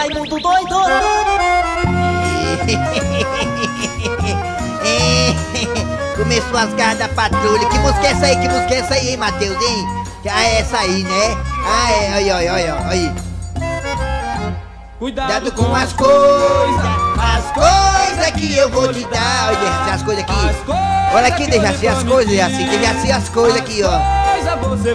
Raimundo doido! Começou as garras da patrulha. Que música é essa aí? Que música é essa aí, hein, Matheus, hein? Ah, é essa aí, né? Ah, é, olha, olha, olha, olha. Cuidado com as coisas, as coisas que eu vou te dar. Olha, Dejaci, as coisas aqui. Olha aqui, Dejaci, as coisas, Dejaci. Dejaci, as coisas aqui, ó.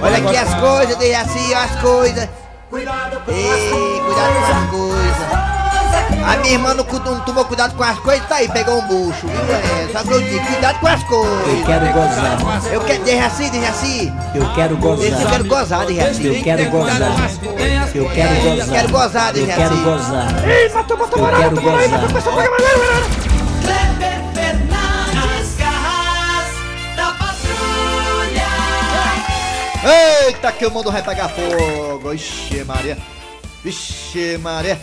Olha aqui as coisas, Dejaci, ó, as coisas. Ei, cuidado com as coisas. A minha irmã não, não tomou cuidado com as coisas, tá aí, pegou um bucho, viu? É, só que eu digo, cuidado com as coisas. Eu quero gozar. Eu quero, Dejaci, Dejaci. Eu quero Esse eu quero gozar. gozar, Dejaci. Eu quero gozar. Eu quero gozar. Quero gozar, Eu Dejaci. quero gozar. Ei, matou, matou, Eu barato, quero bora aí, matou, gozar. pessoal, paga mais, vai, vai, vai. Kleber Eita, que o mundo vai pegar fogo! Ixi, Maria! Vixe, Maria!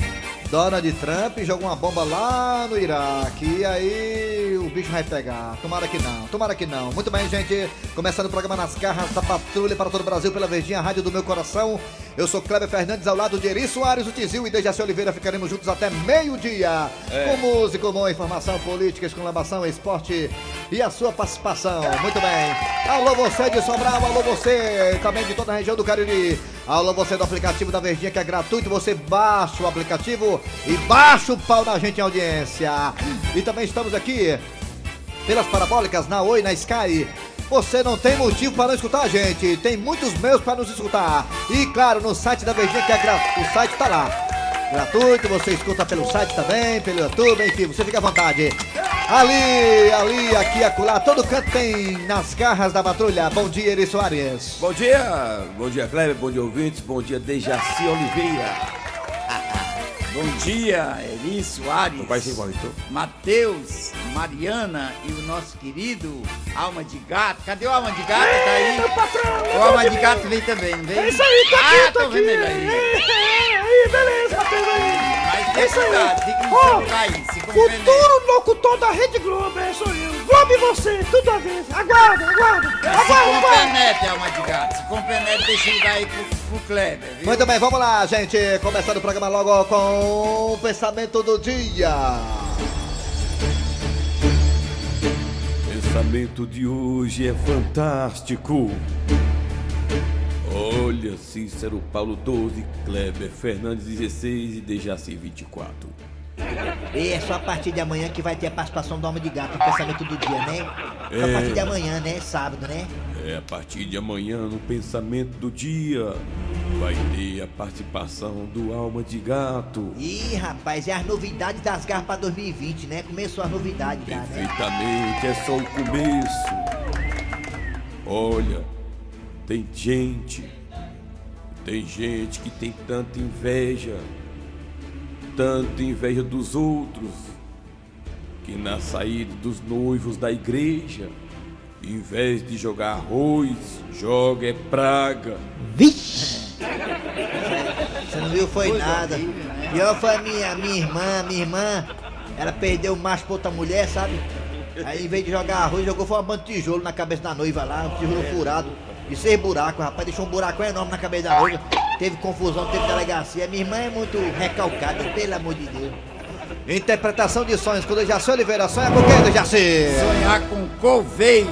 Donald Trump jogou uma bomba lá no Iraque e aí o bicho vai pegar. Tomara que não, tomara que não. Muito bem, gente. Começando o programa Nas Garras da Patrulha para todo o Brasil pela Verdinha Rádio do Meu Coração. Eu sou Kleber Fernandes ao lado de Eri Soares, o Tizil e Dejaci Oliveira. Ficaremos juntos até meio-dia. Com música, humor, informação, política, exclamação, esporte e a sua participação. Muito bem. Alô você de Sobral, alô você também de toda a região do Cariri. Alô você do aplicativo da Verdinha que é gratuito. Você baixa o aplicativo e baixa o pau na gente em audiência. E também estamos aqui pelas parabólicas na Oi, na Sky. Você não tem motivo para não escutar a gente. Tem muitos meios para nos escutar. E claro, no site da Verdinha que é gratuito. O site tá lá. Gratuito, você escuta pelo site também, pelo YouTube, enfim, você fica à vontade. Ali, ali, aqui, acolá, todo canto tem nas garras da patrulha. Bom dia, Eri Soares. Bom dia, bom dia Kleber, bom dia ouvintes, bom dia Dejaci Oliveira. Bom dia, Eri Soares. Então? Matheus, Mariana e o nosso querido Alma de Gato. Cadê o Alma de Gato? Tá aí? Patrão, O Alma de Gato veio também, veio? É isso aí, tá ah, aqui, tá tô aqui. vendo ele aí. É, aí, beleza, Matheus aí. É isso aí. aí, se compreender. Futuro locutor da Rede Globo, é sou eu. Globo e você, tudo a ver. Aguarda, aguarda. Se Aguarda, aguarda. compenetre, Alma de Gato. Se compenetre, deixa ele dar aí pro, pro Kleber, viu? Muito bem, vamos lá, gente. Começando o programa logo com o pensamento do dia. Pensamento de hoje é fantástico. Olha, Cícero Paulo 12, Kleber Fernandes 16 e Dejaci 24. E é só a partir de amanhã que vai ter a participação do Alma de Gato no pensamento do dia, né? Só a É. partir de amanhã, né? Sábado, né? É, a partir de amanhã, no pensamento do dia, vai ter a participação do Alma de Gato. Ih, rapaz, é as novidades das garras pra 2020, né? Começou as novidades já, né? Perfeitamente, é só o começo. Olha, tem gente, tem gente que tem tanta inveja, tanta inveja dos outros, que na saída dos noivos da igreja, em vez de jogar arroz, joga é praga. Vixe! Você não viu, foi nada. Pior foi a minha, minha irmã, minha irmã, ela perdeu o macho pra outra mulher, sabe? Aí em vez de jogar arroz, jogou foi uma banda de tijolo na cabeça da noiva lá, um tijolo furado. De seis buracos, rapaz, deixou um buraco enorme na cabeça da noiva. Teve confusão, teve delegacia. Minha irmã é muito recalcada, pelo amor de Deus. Interpretação de sonhos com Dejaci Oliveira. Sonha com quem, Dejaci? Sonhar com coveiro.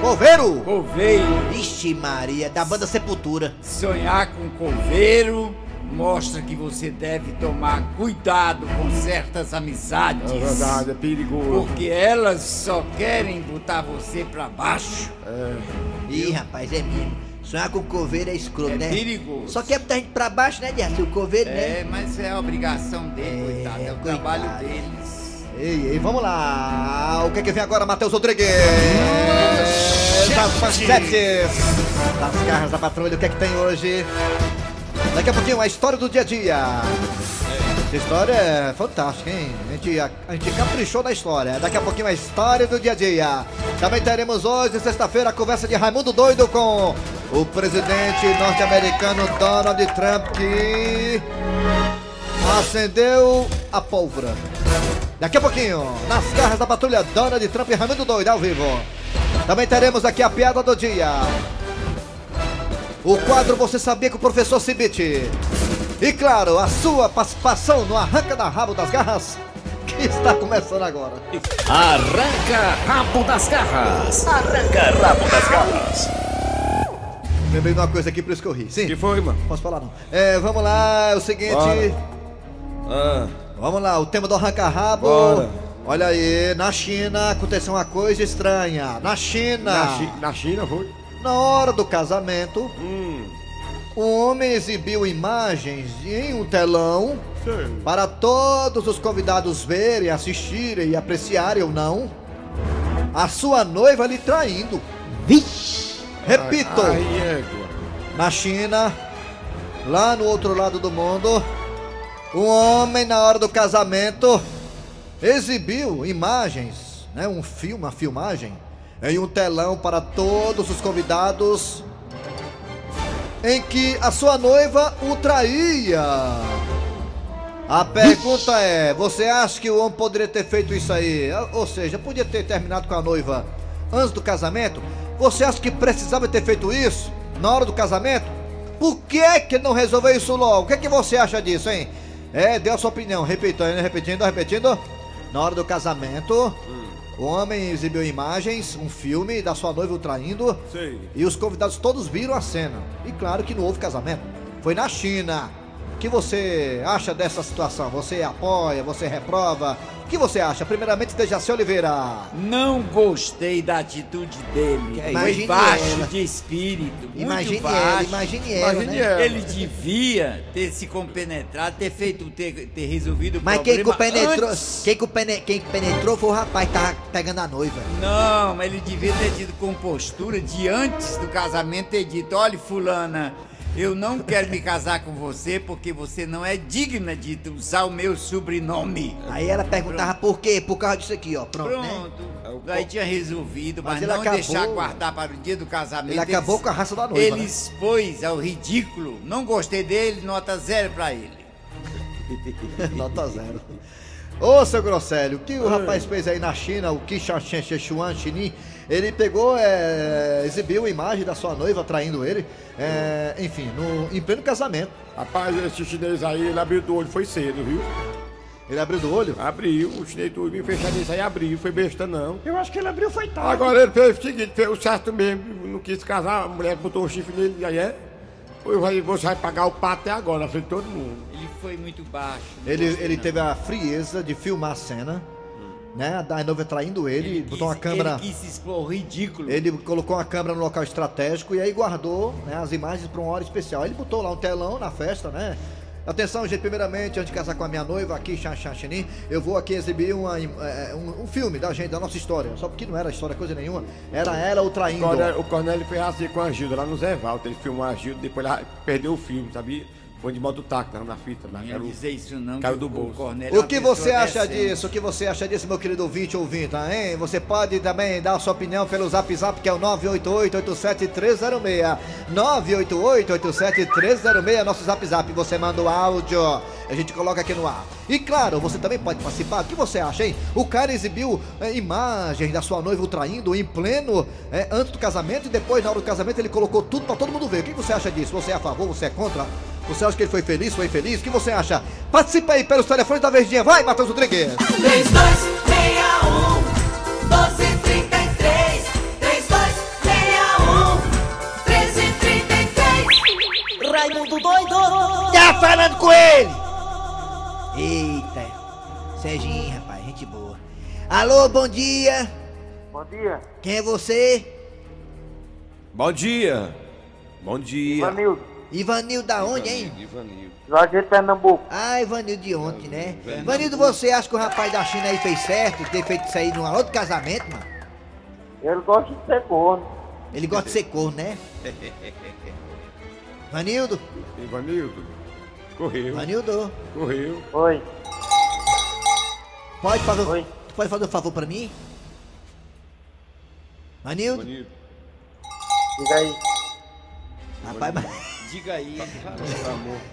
Coveiro. Coveiro. Ixi Maria, da banda Sepultura. Sonhar com coveiro mostra que você deve tomar cuidado com certas amizades. É verdade, é perigoso. Porque elas só querem botar você pra baixo. Ih, rapaz, é mesmo. Sonhar com coveiro é escroto, É né? perigoso. Só quer botar a gente pra baixo, né, Dias? O coveiro, né? É, mas é a obrigação dele, É, coitado. É o coitado. trabalho deles. Ei, ei, vamos lá. O que é que vem agora, Matheus Rodrigues? Das manchetes. Das garras da patrulha, o que é que tem hoje? Daqui a pouquinho, a história do dia a dia. Essa história é fantástica, hein? A gente, a, a gente caprichou na história. Daqui a pouquinho, a história do dia a dia. Também teremos hoje, sexta-feira, a conversa de Raimundo Doido com o presidente norte-americano Donald Trump, que acendeu a pólvora. Daqui a pouquinho, nas garras da patrulha Donald Trump e Raimundo Doido ao vivo. Também teremos aqui a piada do dia. O quadro Você Sabia que o Professor Cibite. E claro, a sua participação no Arranca da Rabo das Garras, que está começando agora. Arranca rabo das garras. Arranca rabo das garras. Lembrei de uma coisa aqui, por isso que eu ri. Sim, que foi, mano? posso falar não. É, vamos lá, é o seguinte. Ah, Vamos lá, o tema do Arranca Rabo. Bora. Olha aí, na China aconteceu uma coisa estranha. Na China, na, Chi- na China foi? Na hora do casamento, Hum, o homem exibiu imagens em um telão sei. para todos os convidados verem, assistirem e apreciarem ou não a sua noiva lhe traindo. Vixe! Repito, Aí, égua. na China, lá no outro lado do mundo, um homem na hora do casamento exibiu imagens, né, um filme, uma filmagem em um telão para todos os convidados em que a sua noiva o traía. A pergunta é: você acha que o homem poderia ter feito isso aí? Ou seja, podia ter terminado com a noiva antes do casamento? Você acha que precisava ter feito isso na hora do casamento? Por que é que não resolveu isso logo? O que, é que você acha disso, hein? É, dê a sua opinião. Repetindo, repetindo, repetindo. Na hora do casamento, o homem exibiu imagens, um filme da sua noiva o traindo. Sei. E os convidados todos viram a cena. E claro que não houve casamento. Foi na China. O que você acha dessa situação? Você apoia? Você reprova? O que você acha? Primeiramente, Dejaci Oliveira. Não gostei da atitude dele. Foi Imagine baixo ela. de espírito. Muito Imagine baixo. ela, imagine ela, Imagine né? ela. Ele devia ter se compenetrado, ter feito, ter, ter resolvido o Mas quem problema penetrou, antes. quem, pene- quem penetrou foi o rapaz que tava pegando a noiva. Não, ele devia ter tido compostura de antes do casamento ter dito, olha fulana, eu não quero me casar com você porque você não é digna de usar o meu sobrenome. Aí ela perguntava por quê? Por causa disso aqui, ó. Pronto, né? Pronto. Aí tinha resolvido, mas, Mas não acabou- deixar guardar para o dia do casamento. Ele acabou Ele- com a raça da noiva. Ele né? expôs ao ridículo. Não gostei dele, nota zero pra ele. Nota zero. Ô, seu Grosselio, o que o rapaz fez aí na China, o Kishan Chuan Chinin, ele pegou, é, exibiu a imagem da sua noiva traindo ele, é, enfim, no, em pleno casamento. Rapaz, esse chinês aí, ele abriu do olho, foi cedo, viu? Ele abriu do olho? Abriu, o chinês tudo bem fechado isso aí, abriu, foi besta não. Eu acho que ele abriu foi tarde. Agora ele fez o seguinte, fez o certo mesmo, não quis casar, a mulher botou o chifre nele, e aí é. Você vai pagar o pato até agora, na frente de todo mundo. Ele foi muito baixo. Ele, ele não. teve a frieza de filmar a cena, né, da noiva traindo ele, botou uma quis- câmera... Ele quis se expor ridículo. Ele colocou uma câmera no local estratégico e aí guardou né, as imagens para uma hora especial. Ele botou lá um telão na festa, né? Atenção, gente, primeiramente, antes de casar com a minha noiva aqui, Chenin, eu vou aqui exibir uma, im- é, um, um filme da gente, da nossa história. Só porque não era história coisa nenhuma, era ela o O traindo. Cornélio, o Cornélio fez assim com a Gilda, lá no Zé Walter, ele filmou a Gilda, depois ela perdeu o filme, sabia? Foi de modo taco, tava na fita, lá, Não era o- dizer isso não. caiu que do bolso. Cornélio O que você acha decente. disso? O que você acha disso, meu querido ouvinte ou ouvinte, hein? Você pode também dar a sua opinião pelo zap zap, que é o 988-87306. 988-87306, nosso zap zap. Você manda o áudio, a gente coloca aqui no ar. E claro, você também pode participar. O que você acha, hein? O cara exibiu é, imagens da sua noiva o traindo em pleno, é, antes do casamento, e depois, na hora do casamento, ele colocou tudo pra todo mundo ver. O que você acha disso? Você é a favor? Você é contra? Você acha que ele foi feliz? Foi infeliz? O que você acha? Participa aí pelos telefones da Verdinha. Vai, Matheus Rodrigues! 3261 1233 3261 1333 Raimundo doido Tá falando com ele! Eita, Serginho, rapaz, gente boa. Alô, bom dia. Bom dia, Quem é você? Bom dia! Bom dia! Ivanildo, Ivanildo da onde, hein? Ivanildo. Juazeiro de Pernambuco. Ah, Ivanildo de ontem, né? Ivanildo, você acha que o rapaz da China aí fez certo de ter feito isso aí num outro casamento, mano? Ele gosta de ser corno. Ele gosta de ser corno, né? Ivanildo, Ivanildo. Correu. Ivanildo, Correu. Oi, pode fazer, Oi. tu pode fazer um favor pra mim? Ivanildo? Ivanildo. diga aí. Rapaz, mas... Diga aí.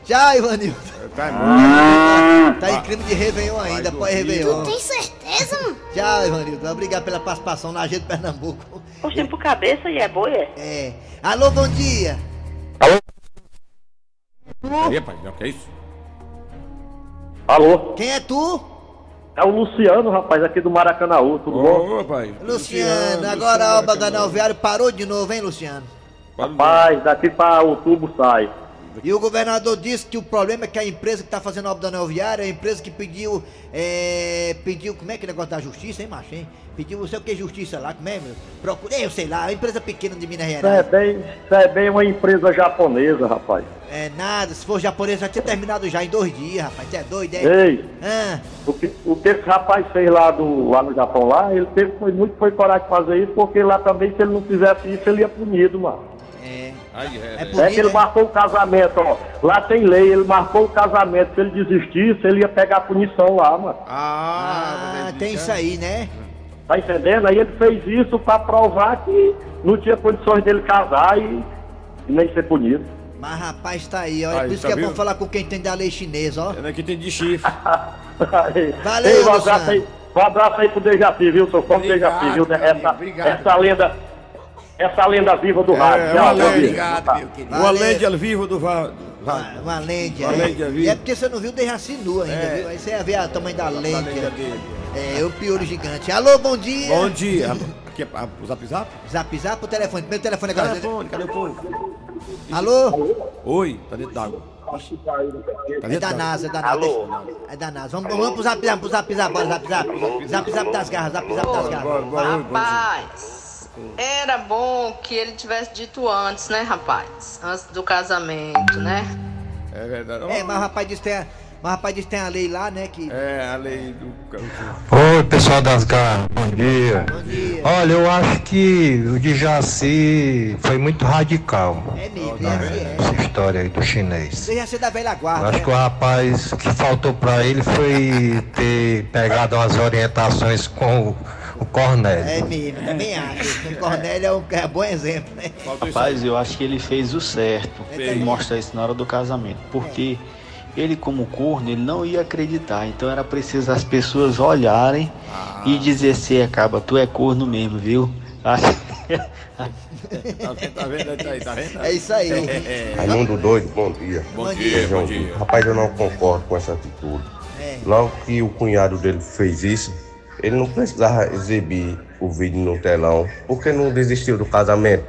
Tchau, Ivanildo. Tá. Tá em crime de Réveillon ainda, pós Réveillon. Tem certeza, mano? Tchau, Ivanildo. Obrigado pela participação na Agenda Pernambuco. Oxe, por cabeça e é boi, é? É. Alô, bom dia. Aí, rapaz, não, que é isso? Alô? Quem é tu? É o Luciano, rapaz, aqui do Maracanãú, tudo bom? Ô, rapaz. Luciano, agora a obra do viário parou de novo, hein, Luciano? Rapaz, daqui pra outubro sai. E o governador disse que o problema é que a empresa que tá fazendo a obra do anel viário é a empresa que pediu, é, pediu, como é que é o negócio da justiça, hein, macho, hein? Pediu não sei o que justiça lá, como é, meu? Procurei, eu sei lá, a empresa pequena de Minas Isso é Gerais. bem, isso é bem uma empresa japonesa, rapaz. É nada, se for japonês já tinha terminado já em dois dias, rapaz, você é doido, é? Ei, Ah, o que, o que esse rapaz fez lá, do, lá no Japão, lá, ele teve foi, muito foi coragem de fazer isso, porque lá também, se ele não fizesse isso, ele ia punido, mano. É. Aí, é, É é. É que ele é? marcou o casamento, ó. Lá tem lei, ele marcou o casamento. Se ele desistisse, ele ia pegar a punição lá, mano. Ah, tem isso aí, né? Tá entendendo? Aí ele fez isso pra provar que não tinha condições dele casar e, e nem ser punido. Mas rapaz, tá aí, olha, Aí, por isso tá que é bom falar com quem tem da lei chinesa, ó. É aqui tem de chifre. Valeu, Ei, um Luciano. abraço aí, um abraço aí pro Dejaci, viu? Sou fã do Dejaci, viu? Essa, amigo, essa lenda, essa lenda viva do rádio. é uma meu lenda. Obrigado, meu querido. Uma lenda ao vivo do Va... Uma, uma lente, Uma é. E é porque você não viu o Dejaci nu ainda, É. viu? Aí você ia ver o tamanho da lenda dele. É, o piolho gigante. Alô, bom dia. Bom dia. Aqui é o zap zap? Zap zap o telefone. Primeiro telefone agora. Telefone, cadê o povo? Alô? Oi, tá dentro d'água. Tá É dentro da d'água. NASA, é da NASA. É da NASA. Vamos, vamos pro zap zap, pro zap zap, bora, zap zap. Zap zap das garras, zap zap das garras. Rapaz, era bom que ele tivesse dito antes, né, rapaz? Antes do casamento, né? É verdade. É, mas o rapaz disse que tem a, mas rapaz disse que tem a lei lá, né, que... É, a lei do. Oi, pessoal das garras, bom dia. Bom dia. Olha, eu acho que o de Jaci foi muito radical, É mesmo, Dejaci é. essa história aí do chinês. Dejaci da velha Eu guarda, acho que o né? rapaz, que faltou pra ele foi ter pegado umas orientações com o, o Cornélio. É mesmo, também acho. O Cornélio é um é um bom exemplo, né? Rapaz, eu acho que ele fez o certo Fez. em mostrar isso na hora do casamento. Porque ele, como corno, ele não ia acreditar. Então era preciso as pessoas olharem e dizer se acaba, tu é corno mesmo, viu? Acho- Tá vendo, tá vendo? Tá aí, tá vendo? É isso aí. É, é. Raimundo doido, bom dia. Bom Bom dia, bom dia. Rapaz, eu não concordo com essa atitude. É. Logo que o cunhado dele fez isso, ele não precisava exibir o vídeo no telão. Por que não desistiu do casamento?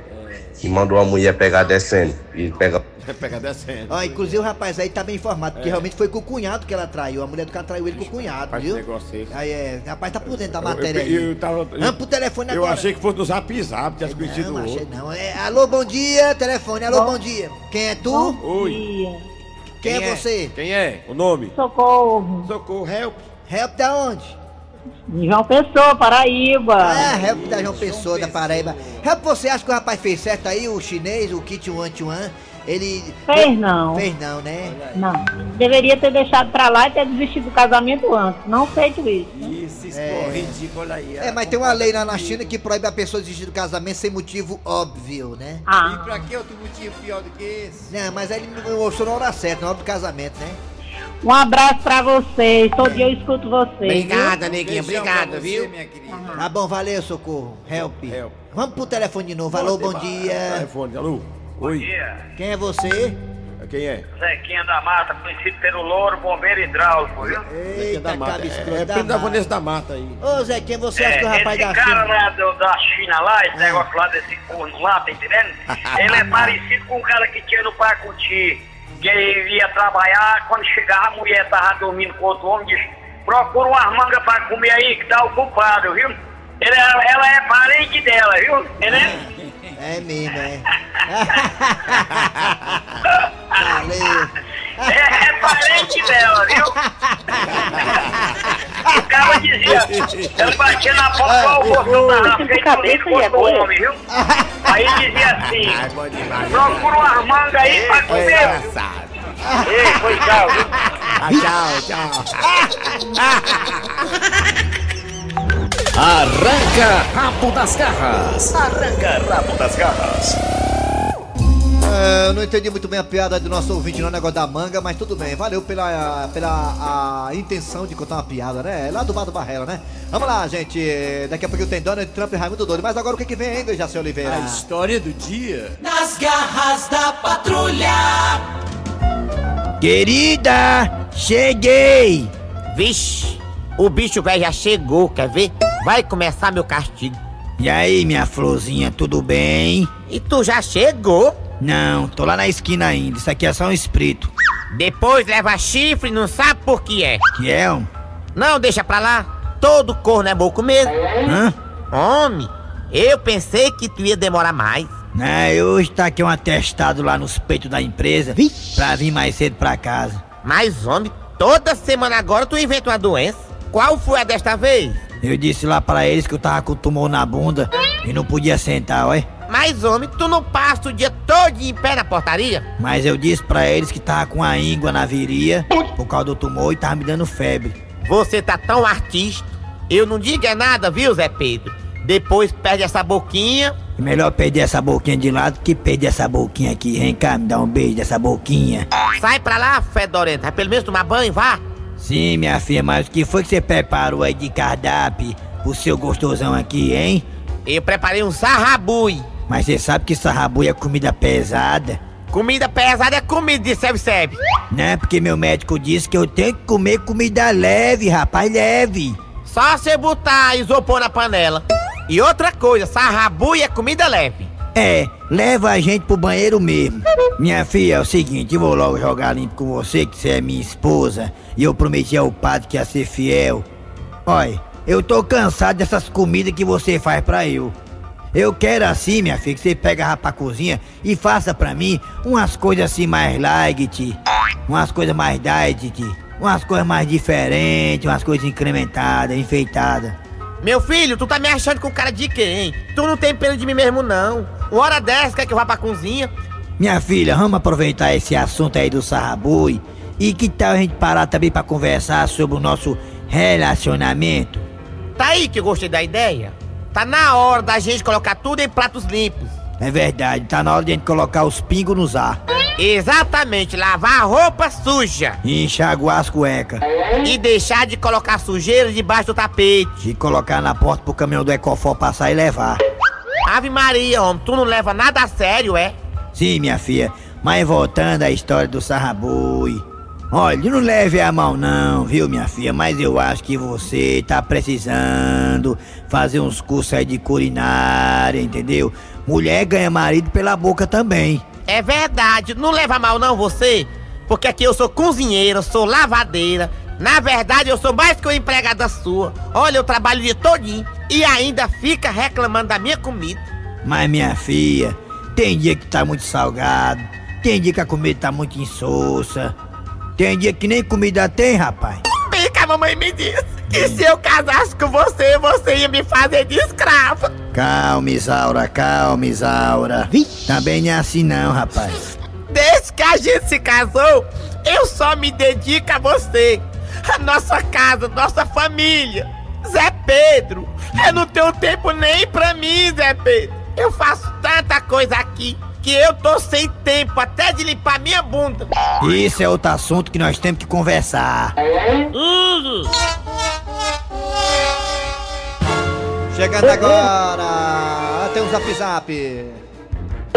E mandou a mulher pegar descendo. E pega. Pega descendo. Ó, inclusive o rapaz aí tá bem informado, porque realmente foi com o cunhado que ela traiu. A mulher do cara traiu ele com o cunhado, Faz viu? negócio esse. Aí é, o rapaz tá por dentro da Eu- matéria eu, aí. eu tava. Vamos pro telefone Eu agora. achei que fosse no zap zap, tinha conhecido Não, o achei outro. não. É, alô, bom dia, telefone, alô, bom dia. Quem é tu? Oi. Quem, é você? Quem é? O nome? Socorro. Socorro, help. Help da onde? João Pessoa, Paraíba. Ah, Help da João Pessoa, da Paraíba. Help, você acha que o rapaz fez certo aí, o chinês, o Kit Wan Chuan? Ele. Fez não. Fez não, né? Não. Deveria ter deixado pra lá e ter desistido do casamento antes. Não feito isso. Isso, expor ridículo aí. É, mas tem uma lei lá na China que proíbe a pessoa desistir do casamento sem motivo óbvio, né? E Ah, pra que outro motivo pior do que esse? Não, mas aí ele mostrou na hora certa, na hora do casamento, né? Um abraço pra vocês. Todo dia eu escuto vocês. Obrigada, neguinho. Obrigado, viu? Minha querida. Tá bom, valeu, socorro. Help. Help. Vamos pro telefone de novo. Alô, bom dia. Telefone, alô. Oi. Quem é você? Quem é? Zequinha da Mata, conhecido pelo Louro Bombeiro Hidráulico, viu? Eita, da mata. cabe É, é da primo da mata. Vanessa da Mata aí. Ô, Zé, quem você acha que o rapaz esse da cara China... lá do- da China lá, esse Ah. negócio lá desse corno lá, tá entendendo? Ele é parecido com o cara que tinha no Pacuti, que ele ia trabalhar, quando chegava a mulher tava dormindo com outro homem, diz, procura umas mangas pra comer aí que tá ocupado, viu? Ele, ela é parente dela, viu? Ele é... É mesmo, é. Valeu. É, é parente dela, viu? O cara dizia, ele batia na porta, o botão da feito bonito quanto o homem, viu? Aí dizia assim, demais. procura umas mangas aí pra comer. Ei, foi tchau, viu? Ah, tchau, tchau. Arranca rabo das garras. Arranca rabo das garras. É, eu não entendi muito bem a piada do nosso ouvinte no negócio da manga, mas tudo bem. Valeu pela, pela a intenção de contar uma piada, né? É Lá do Bar do Barrela, né? Vamos lá, gente. Daqui a pouco tem Donald Trump e Raimundo Doido. Mas agora o que, que vem, hein, Jaci Oliveira? A história do dia. Nas garras da patrulha. Querida, cheguei! Vixe, o bicho velho já chegou, quer ver? Vai começar meu castigo. E aí, minha florzinha, tudo bem? E tu já chegou? Não, tô lá na esquina ainda. Isso aqui é só um espírito. Depois leva chifre e não sabe por que é. Que é um? Não, deixa pra lá. Todo corno é boco mesmo. Hã? Homem, eu pensei que tu ia demorar mais. É, hoje tá aqui um atestado lá nos peitos da empresa pra vir mais cedo pra casa. Mas, homem, toda semana agora tu inventa uma doença. Qual foi a desta vez? Eu disse lá pra eles que eu tava com tumor na bunda e não podia sentar, ué. Mas, homem, tu não passa o dia todo em pé na portaria? Mas eu disse pra eles que tava com a íngua na viria por causa do tumor e tava me dando febre. Você tá tão artista. Eu não digo é nada, viu, Zé Pedro? Depois perde essa boquinha. É melhor perder essa boquinha de lado que perder essa boquinha aqui. Vem cá, me dá um beijo dessa boquinha. Sai pra lá, fedorenta. Vai pelo menos tomar banho, vá. Sim, minha filha, mas o que foi que você preparou aí de cardápio pro seu gostosão aqui, hein? Eu preparei um sarrabui. Mas você sabe que sarrabui é comida pesada? Comida pesada é comida de serve-serve. Né? Porque meu médico disse que eu tenho que comer comida leve, rapaz, leve. Só você botar isopor na panela. E outra coisa, sarrabui é comida leve. É, leva a gente pro banheiro mesmo. Minha filha, é o seguinte, eu vou logo jogar limpo com você, que você é minha esposa, e eu prometi ao padre que ia ser fiel. Olha, eu tô cansado dessas comidas que você faz pra eu. Eu quero assim, minha filha, que você pega a pra cozinha e faça pra mim umas coisas assim mais light, umas coisas mais diet, umas coisas mais diferentes, umas coisas incrementadas, enfeitadas. Meu filho, tu tá me achando com cara de quem? Tu não tem pena de mim mesmo, não. Uma hora dessa, quer que eu vá pra cozinha? Minha filha, vamos aproveitar esse assunto aí do sarrabui e que tal a gente parar também pra conversar sobre o nosso relacionamento? Tá aí que eu gostei da ideia. Tá na hora da gente colocar tudo em pratos limpos. É verdade, tá na hora de a gente colocar os pingos nos ar. Exatamente, lavar a roupa suja. E enxaguar as cuecas. E deixar de colocar sujeira debaixo do tapete. E colocar na porta pro caminhão do Ecofó passar e levar. Ave Maria, homem, tu não leva nada a sério, é? Sim, minha filha, mas voltando à história do sarrabui. Olha, não leve a mão não, viu, minha filha? Mas eu acho que você tá precisando fazer uns cursos aí de culinária, entendeu? Mulher ganha marido pela boca também. É verdade, não leva mal não você, porque aqui eu sou cozinheira, sou lavadeira. Na verdade, eu sou mais que uma empregada sua. Olha, eu trabalho dia todinho e ainda fica reclamando da minha comida. Mas minha filha, tem dia que tá muito salgado, tem dia que a comida tá muito insossa, tem dia que nem comida tem, rapaz. Bem que a mamãe me disse que se eu casasse com você, você ia me fazer de escrava. Calma, Isaura, calma, Isaura. Também não é assim não, rapaz. Desde que a gente se casou, eu só me dedico a você. A nossa casa, nossa família. Zé Pedro, eu não tenho tempo nem pra mim, Zé Pedro. Eu faço tanta coisa aqui que eu tô sem tempo até de limpar minha bunda. Isso é outro assunto que nós temos que conversar. Chegando agora, tem um zap zap. Ei,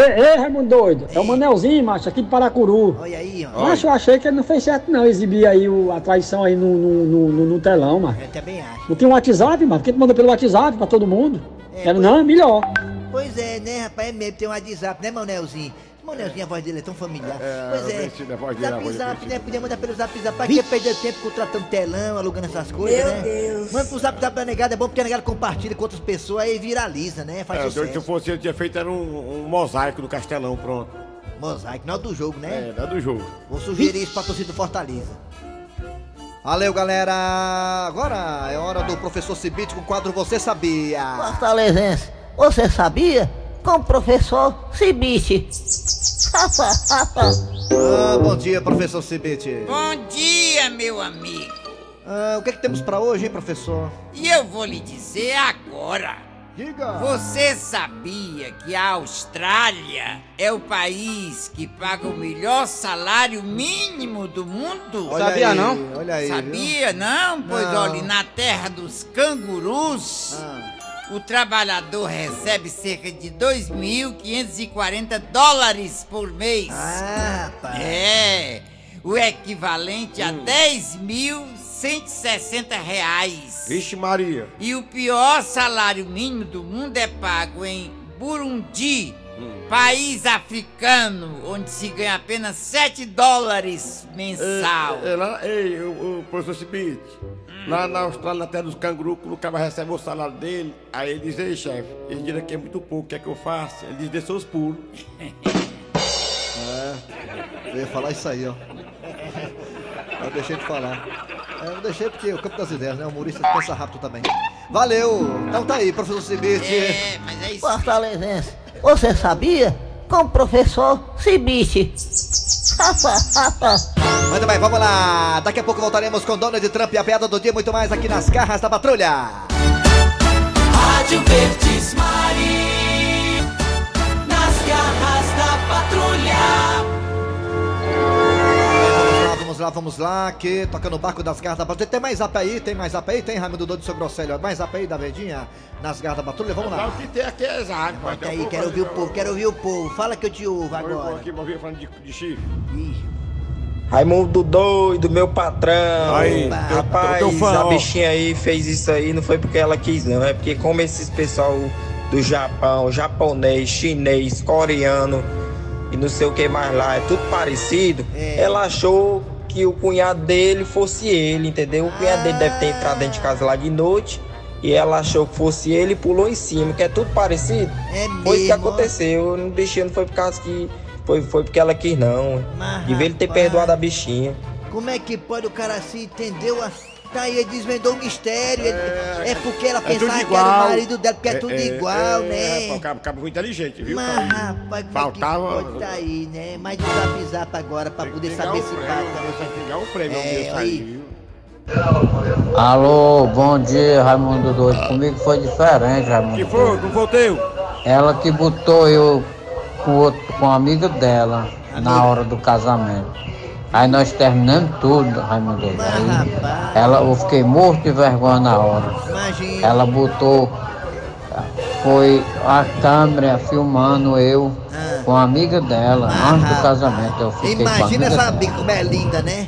ei, Raimundo doido, é o Manelzinho, macho, aqui de Paracuru. Olha aí, ó. Macho, eu achei que ele não fez certo não, exibir aí o, a traição aí no, no, no, no- no telão, mano. Eu também acho. Não tem um WhatsApp, mano, por que tu manda pelo WhatsApp pra todo mundo? É, Era, não, é melhor. Pois é, né, rapaz? É mesmo, tem um WhatsApp, né, Manelzinho? Manelzinho, a voz dele é tão familiar. É, pois é. conheci a voz dele, a Zap voz zap, né? Podia mandar pelo zap zap. Pra que perder tempo contratando telão, alugando essas coisas, Meu né? Deus. Manda pro zap zap da negada, é bom porque a negada compartilha com outras pessoas aí viraliza, né? Faz É, doido, se eu sucesso. fosse, eu tinha feito era um, um mosaico do Castelão, pronto. Mosaico, não é do jogo, né? É, da do jogo. Vou sugerir isso pra torcida do Fortaleza. Valeu, galera. Agora é hora do professor Cibite com o quadro Você Sabia. Fortalezense, você sabia? Com o professor Cibite. Ah, bom dia, professor Cibite. Bom dia, meu amigo. Ah, o que, é que temos pra hoje, hein, professor? E eu vou lhe dizer agora. Diga. Você sabia que a Austrália é o país que paga o melhor salário mínimo do mundo? Olha Sabia aí, não? olha aí, Sabia não? Pois Não. olha, na terra dos cangurus, o trabalhador recebe cerca de 2.540 dólares por mês. Ah, rapaz. É. o equivalente a 10.160 reais. Vixe Maria. E o pior salário mínimo do mundo é pago em Burundi, país africano, onde se ganha apenas 7 dólares mensal. É, é lá, ei, o, o professor Cibite, lá na Austrália, na terra dos cangurus, o cara recebe o salário dele, aí ele diz, ei chefe, esse dinheiro aqui é muito pouco, o que é que eu faço? Ele diz, desceu os pulos. É, eu ia falar isso aí, ó. Eu deixei de falar. É, eu deixei porque o campo das ideias, né? O humorista pensa rápido também. Valeu! Então tá aí, professor Cibite. É, mas é isso. Fortalezense, você sabia? Com o professor Cibite. Muito bem, vamos lá. Daqui a pouco voltaremos com Donald Trump e a piada do dia, muito mais aqui nas garras da patrulha. Rádio Verdes Mari, nas garras da patrulha. Vamos lá, vamos lá, que toca no barco das garras da patrulha. Tem mais zap aí? Tem mais zap aí? Tem, Raimundo Doido, seu Grosselho? Mais zap aí da Verdinha nas garras da patrulha? Vamos lá. O que tem aqui é exato. Bota aí, quero ouvir o povo, quero ouvir o povo. Fala que eu te ouvo Agora. agora. aqui, vou vir falando de, de chifre. Raimundo doido, meu patrão. Aí, Rapaz, teu- teu fã, a bichinha aí fez isso aí, não foi porque ela quis, não. É porque como esses pessoal do Japão, japonês, chinês, coreano e não sei o que mais lá, é tudo parecido, ela achou que o cunhado dele fosse ele, entendeu? O cunhado dele deve ter entrado dentro de casa lá de noite. E ela achou que fosse ele e pulou em cima, que é tudo parecido. É Foi isso que mesmo, aconteceu. O bichinho não foi por causa que. Foi, foi porque ela quis, não. Mas, Devia ele ter perdoado a bichinha. Como é que pode o cara assim, entendeu? a- Tá aí, ele desvendou o mistério. ele- É, porque ela É pensava que era o marido dela, porque é, tudo igual, é, né? rapaz, O cara, o cara foi inteligente, viu? Mas, rapaz, é Faltava- pode tá aí, né? Mais de zap zap agora pra poder saber o se prêmio. Tem que pegar o prêmio, É, meu aí. Deus, Alô, bom dia, Raimundo Doido. Comigo foi diferente, Raimundo. Que foi? Não teu? Ela que botou eu com, outro, com a amiga dela na hora do casamento. Aí nós terminamos tudo, Raimundo. Aí ela, eu fiquei morto de vergonha na hora. Imagina. Ela botou, foi a câmera filmando eu com a amiga dela antes do casamento. Eu fiquei com a Imagina essa amiga como é linda, né?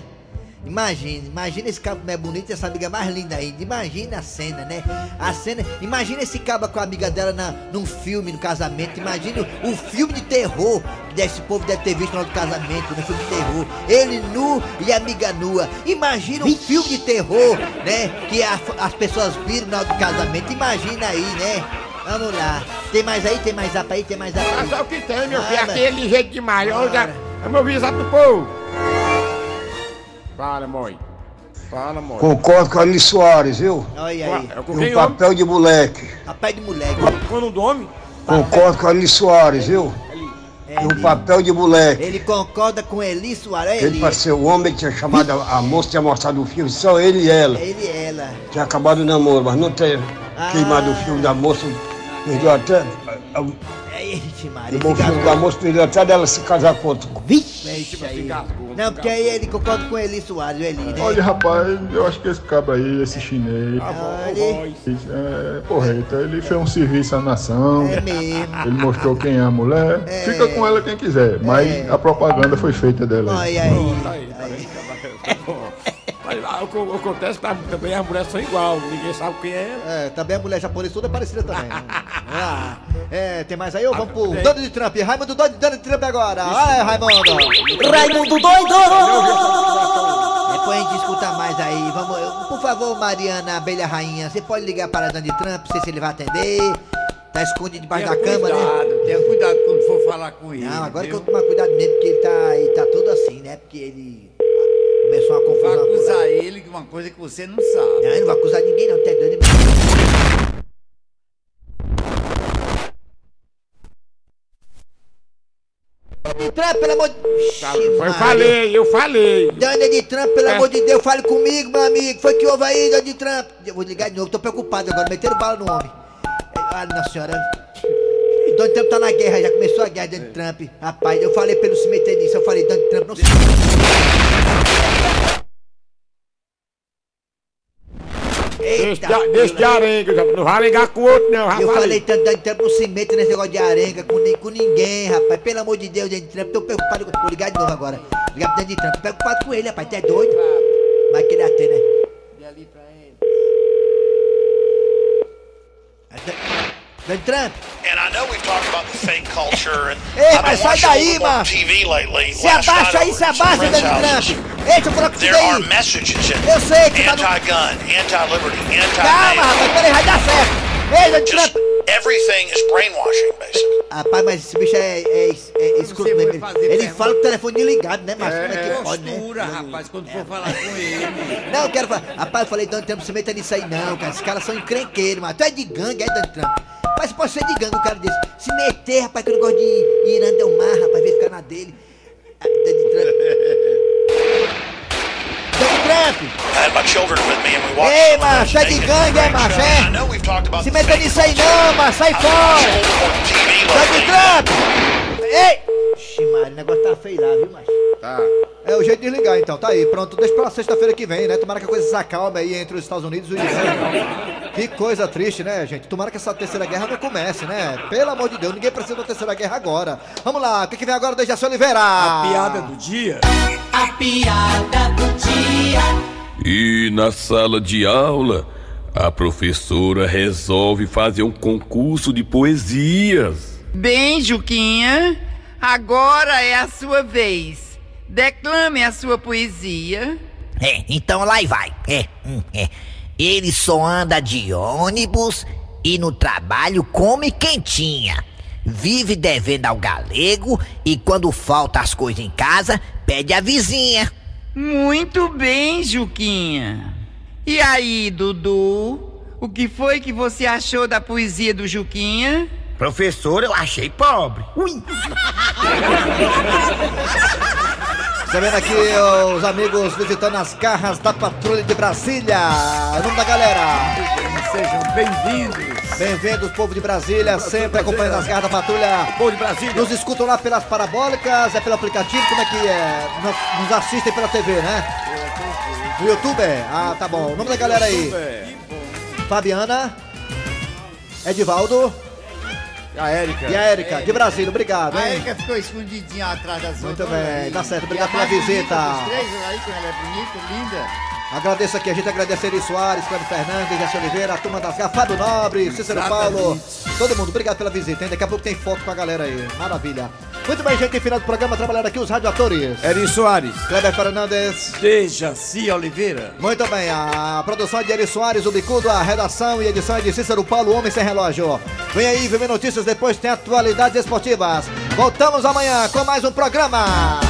Imagina, imagina esse cabo como é bonito e essa amiga mais linda ainda. Imagina a cena, né? A cena. Imagina esse cabo com a amiga dela na, num filme, no casamento. Imagina o, o filme de terror que esse povo deve ter visto hora do casamento, no filme de terror. Ele nu e a amiga nua. Imagina um filme de terror, né? Que a- as pessoas viram na hora do casamento. Imagina aí, né? Vamos lá. Tem mais aí? Tem mais zap aí? Tem mais zap aí? É o que tem, meu Ah, filho. Aqui é ligeiro demais. Olha, já- é visado do povo. Fala, mãe. Fala, mãe. Concordo com a Alice Soares, viu? Olha aí. É E um papel de moleque. Rapaz de moleque. Quando do homem? Concordo com a Alice Soares, viu? E um papel de moleque. Ele concorda com Eli Soares, Ele, Eli. para ser o homem, tinha chamado a, a moça, tinha mostrado o filme, só ele e ela. Ele e ela. Tinha acabado o namoro, mas não ter Ah. queimado o filme da moça. Perdeu até. Ixi, Maria. O filme da moça perdeu até dela se casar com outro. Vixe, aí. Não, porque aí ele concorda com Eli Soares, o Eli, né? Olha, rapaz, eu acho que esse cabo aí, esse chinês, Olha. é porreta. Ele fez um serviço à nação. É mesmo. Ele mostrou quem é a mulher. Fica com ela quem quiser, mas a propaganda foi feita dela. Olha aí. Tá aí, tá aí, tá. Ah, o que acontece que também as mulheres são igual, ninguém sabe quem é. É, também a mulher japonesa toda é parecida também. né? Ah, é, tem mais aí? Ou vamos pro Donald Trump. Raimundo Donald, Donald Trump agora. Olha, Raimundo. Raimundo doido! Depois a gente escuta mais aí. Vamos, eu- por favor, Mariana Abelha Rainha, você pode ligar para Donald Trump, não sei se ele vai atender. Tá escondido debaixo Tenha da cama, cuidado, né? tenha cuidado quando for falar com ele. Não, agora viu? que eu tomar cuidado mesmo, porque ele tá, ele tá todo assim, né? Porque ele começou uma confusão. Vai acusar ele de uma coisa que você não sabe. Não, ele não vai acusar ninguém, não. Tá doido? Donald Trump, pelo amor de Foi, eu falei, eu falei. Donald Trump, pelo É. amor de Deus, fale comigo, meu amigo. Foi que houve aí, Donald Trump? Eu vou ligar de novo, tô preocupado agora, meteram bala no homem. Ah, nossa senhora. Donald Trump tá na guerra, já começou a guerra, Donald Trump. Rapaz, eu falei pra ele não se meter nisso, eu falei, Donald Trump não se Deixa, de- deixa de arenga, não vai ligar com o outro, não. já Eu falei. tanto, Donald Trump não se mete nesse negócio de arenga com, ni- com ninguém, rapaz. Pelo amor de Deus, Donald Trump, tô preocupado. Vou ligar de novo agora. Ligar pro Donald Trump. Tô preocupado com ele, rapaz. Tu é doido? Vai querer até, né? Donald Trump. Ei, I've mas been sai daí, lately. Se abaixa aí, se abaixa, Donald. Trump. Ei, deixa eu falar com você There are aí. messages in Eu sei que tá no- anti-gun, anti-liberty, Calma, rapaz, peraí, vai dar certo. Ei, Donald Just Trump. everything is brainwashing, basically. Rapaz, mas esse bicho é, é, é escroto mesmo. Ele fala com o telefone desligado, né, macho? Como é que pode, né? Postura, rapaz, quando for falar com ele. Não, eu quero falar. Rapaz, eu falei, Donald Trump, se meta nisso aí não, cara. Esses caras são encrenqueiros, mano. Tu é de gangue, é, Donald Trump? Rapaz, pode ser de gangue, um cara desse. Se meter, rapaz, que eu não gosto de Irã Del Mar, rapaz, ver ficar na dele. Ah, Trump! I had my children with me and we watched Ei, macho, é de gangue, é, macho, é? Se meta fake nisso aí não, macho, sai fora! Donald Trump! Ei! Ixi, mano, o negócio tá feio lá, viu, macho? Tá. É o jeito de ligar então, tá aí. Pronto, deixa pra sexta-feira que vem, né? Tomara que a coisa se acalme aí entre os Estados Unidos e o Irã. Que coisa triste, né, gente? Tomara que essa terceira guerra não comece, né? Pelo amor de Deus, ninguém precisa da terceira guerra agora. Vamos lá, o que, que vem agora, Dejaci Oliveira? A piada do dia. A piada do dia. E na sala de aula, a professora resolve fazer um concurso de poesias. Bem, Juquinha, agora é a sua vez. Declame a sua poesia. É, então lá e vai. É, hum, é. Ele só anda de ônibus e no trabalho come quentinha. Vive devendo ao galego e quando falta as coisas em casa, pede a vizinha. Muito bem, Juquinha. E aí, Dudu? O que foi que você achou da poesia do Juquinha? Professor, eu achei pobre. Ui. Você vendo aqui os amigos visitando as garras da Patrulha de Brasília. Em nome da galera. Sejam bem-vindos. Bem-vindos, povo de Brasília, sempre acompanhando as garras da Patrulha. Povo de Brasília. Nos escutam lá pelas parabólicas, é pelo aplicativo, como é que é? Nos, nos assistem pela TV, né? No YouTube? é? Ah, tá bom. O nome da galera aí. Fabiana. Edivaldo. E a Érica. E a Érica, de Brasília, obrigado, A hein? Erika ficou escondidinha atrás das Muito outras. bem, tá certo. Obrigado a pela bonita visita. três, aí, ela é bonita, linda. Agradeço aqui, a gente agradece Eri Soares, Cleber Fernandes, Jesse Oliveira, a turma das Fábio Nobre, Cícero Exatamente. Paulo, todo mundo, obrigado pela visita, hein? Daqui a pouco tem foto com a galera aí, maravilha. Muito bem, gente, final do programa, trabalhando aqui os radioatores. Eri Soares. Kleber Fernandes. Dejaci Oliveira. Muito bem, a produção é de Eri Soares, o Bicudo, a redação e edição é de Cícero Paulo, Homem Sem Relógio. Vem aí, vem notícias, depois tem atualidades esportivas. Voltamos amanhã com mais um programa.